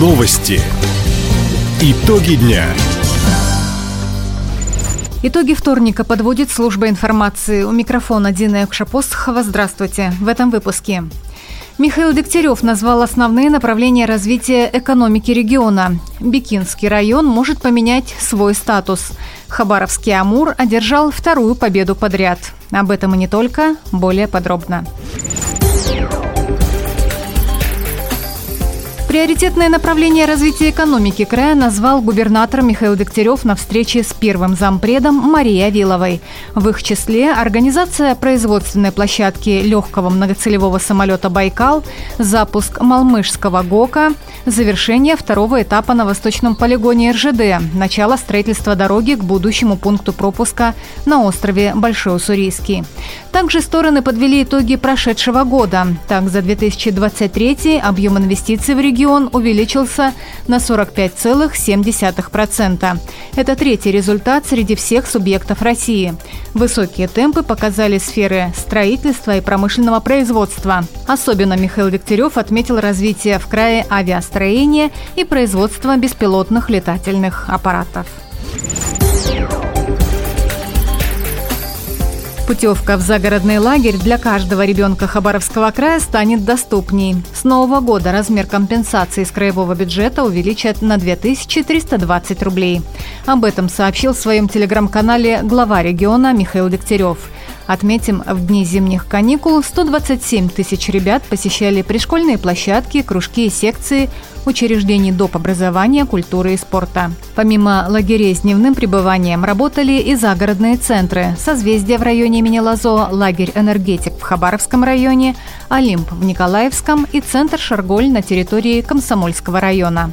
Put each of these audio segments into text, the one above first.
Новости. Итоги дня. Итоги вторника подводит служба информации. У микрофона Дина Якшапостхова. Здравствуйте. В этом выпуске. Михаил Дегтярев назвал основные направления развития экономики региона. Бикинский район может поменять свой статус. Хабаровский Амур одержал вторую победу подряд. Об этом и не только, более подробно. Приоритетное направление развития экономики края назвал губернатор Михаил Дегтярев на встрече с первым зампредом Марией Авиловой. В их числе организация производственной площадки легкого многоцелевого самолета «Байкал», запуск Малмышского ГОКа, завершение второго этапа на восточном полигоне РЖД, начало строительства дороги к будущему пункту пропуска на острове Большой Уссурийский. Также стороны подвели итоги прошедшего года. Так, за 2023 объем инвестиций в регион увеличился на 45,7%. Это третий результат среди всех субъектов России. Высокие темпы показали сферы строительства и промышленного производства. Особенно Михаил Дегтярев отметил развитие в крае авиастроения и производства беспилотных летательных аппаратов. Путевка в загородный лагерь для каждого ребенка Хабаровского края станет доступней. С нового года размер компенсации из краевого бюджета увеличат на 2320 рублей. Об этом сообщил в своем телеграм-канале глава региона Михаил Дегтярев – Отметим, в дни зимних каникул 127 тысяч ребят посещали пришкольные площадки, кружки и секции учреждений доп. образования, культуры и спорта. Помимо лагерей с дневным пребыванием работали и загородные центры «Созвездие» в районе имени Лазо, лагерь «Энергетик» в Хабаровском районе, «Олимп» в Николаевском и центр «Шарголь» на территории Комсомольского района.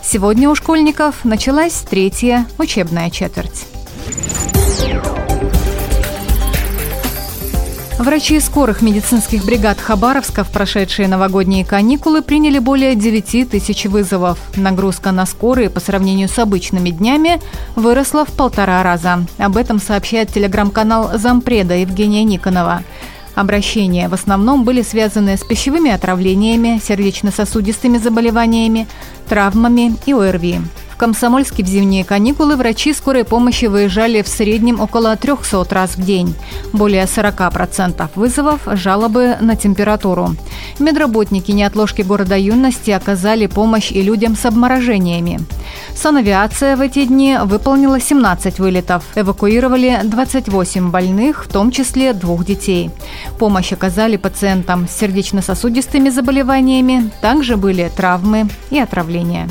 Сегодня у школьников началась третья учебная четверть. Врачи скорых медицинских бригад Хабаровска в прошедшие новогодние каникулы приняли более 9 тысяч вызовов. Нагрузка на скорые по сравнению с обычными днями выросла в полтора раза. Об этом сообщает телеграм-канал зампреда Евгения Никонова. Обращения в основном были связаны с пищевыми отравлениями, сердечно-сосудистыми заболеваниями, травмами и ОРВИ. Комсомольске в зимние каникулы врачи скорой помощи выезжали в среднем около 300 раз в день. Более 40% вызовов – жалобы на температуру. Медработники неотложки города юности оказали помощь и людям с обморожениями. Санавиация в эти дни выполнила 17 вылетов. Эвакуировали 28 больных, в том числе двух детей. Помощь оказали пациентам с сердечно-сосудистыми заболеваниями. Также были травмы и отравления.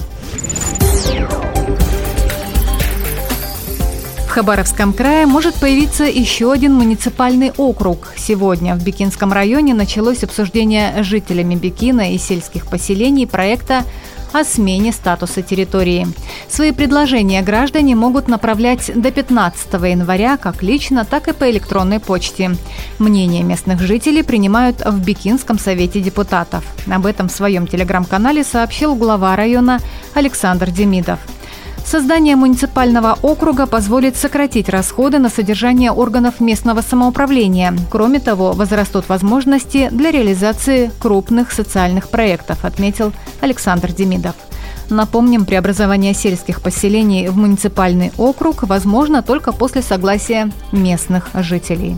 В Хабаровском крае может появиться еще один муниципальный округ. Сегодня в Бикинском районе началось обсуждение жителями Бикина и сельских поселений проекта о смене статуса территории. Свои предложения граждане могут направлять до 15 января как лично, так и по электронной почте. Мнения местных жителей принимают в Бикинском совете депутатов. Об этом в своем телеграм-канале сообщил глава района Александр Демидов. Создание муниципального округа позволит сократить расходы на содержание органов местного самоуправления. Кроме того, возрастут возможности для реализации крупных социальных проектов, отметил Александр Демидов. Напомним, преобразование сельских поселений в муниципальный округ возможно только после согласия местных жителей.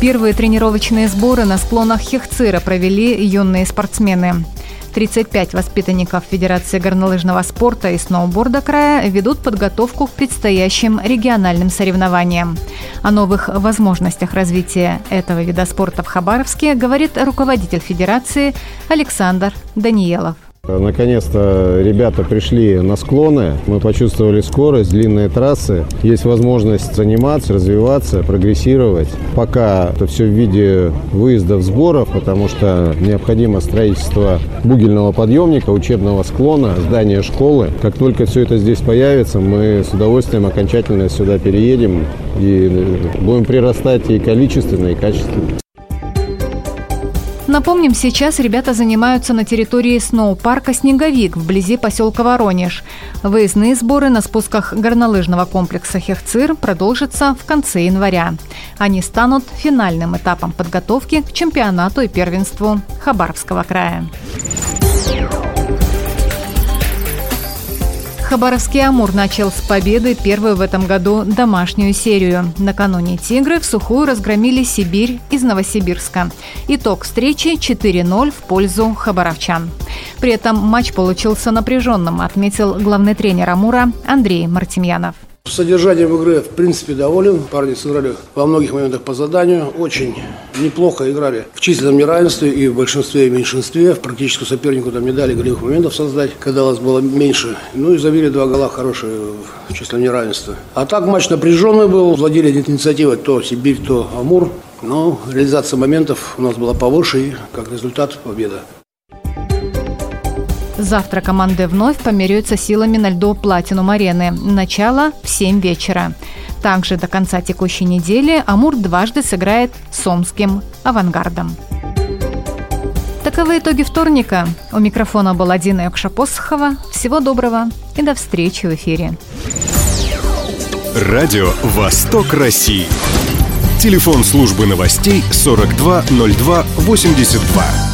Первые тренировочные сборы на склонах Хехцира провели юные спортсмены. 35 воспитанников Федерации горнолыжного спорта и сноуборда края ведут подготовку к предстоящим региональным соревнованиям. О новых возможностях развития этого вида спорта в Хабаровске говорит руководитель Федерации Александр Даниелов. Наконец-то ребята пришли на склоны, мы почувствовали скорость, длинные трассы. Есть возможность заниматься, развиваться, прогрессировать. Пока это все в виде выездов, сборов, потому что необходимо строительство бугельного подъемника, учебного склона, здания школы. Как только все это здесь появится, мы с удовольствием окончательно сюда переедем и будем прирастать и количественно, и качественно. Напомним, сейчас ребята занимаются на территории сноу-парка «Снеговик» вблизи поселка Воронеж. Выездные сборы на спусках горнолыжного комплекса «Хехцир» продолжатся в конце января. Они станут финальным этапом подготовки к чемпионату и первенству Хабаровского края. Хабаровский «Амур» начал с победы первую в этом году домашнюю серию. Накануне «Тигры» в сухую разгромили Сибирь из Новосибирска. Итог встречи 4-0 в пользу хабаровчан. При этом матч получился напряженным, отметил главный тренер «Амура» Андрей Мартемьянов. Содержанием игры, в принципе, доволен. Парни сыграли во многих моментах по заданию. Очень неплохо играли в численном неравенстве и в большинстве и меньшинстве. В практически сопернику там не дали голевых моментов создать, когда у нас было меньше. Ну и забили два гола хорошие в численном неравенстве. А так матч напряженный был. Владели инициативой то Сибирь, то Амур. Но реализация моментов у нас была повыше и как результат победа. Завтра команды вновь померяются силами на льду Платинум арены. Начало в 7 вечера. Также до конца текущей недели Амур дважды сыграет с Омским авангардом. Таковы итоги вторника. У микрофона была Дина Якшапосхова. Всего доброго и до встречи в эфире. Радио «Восток России». Телефон службы новостей 420282.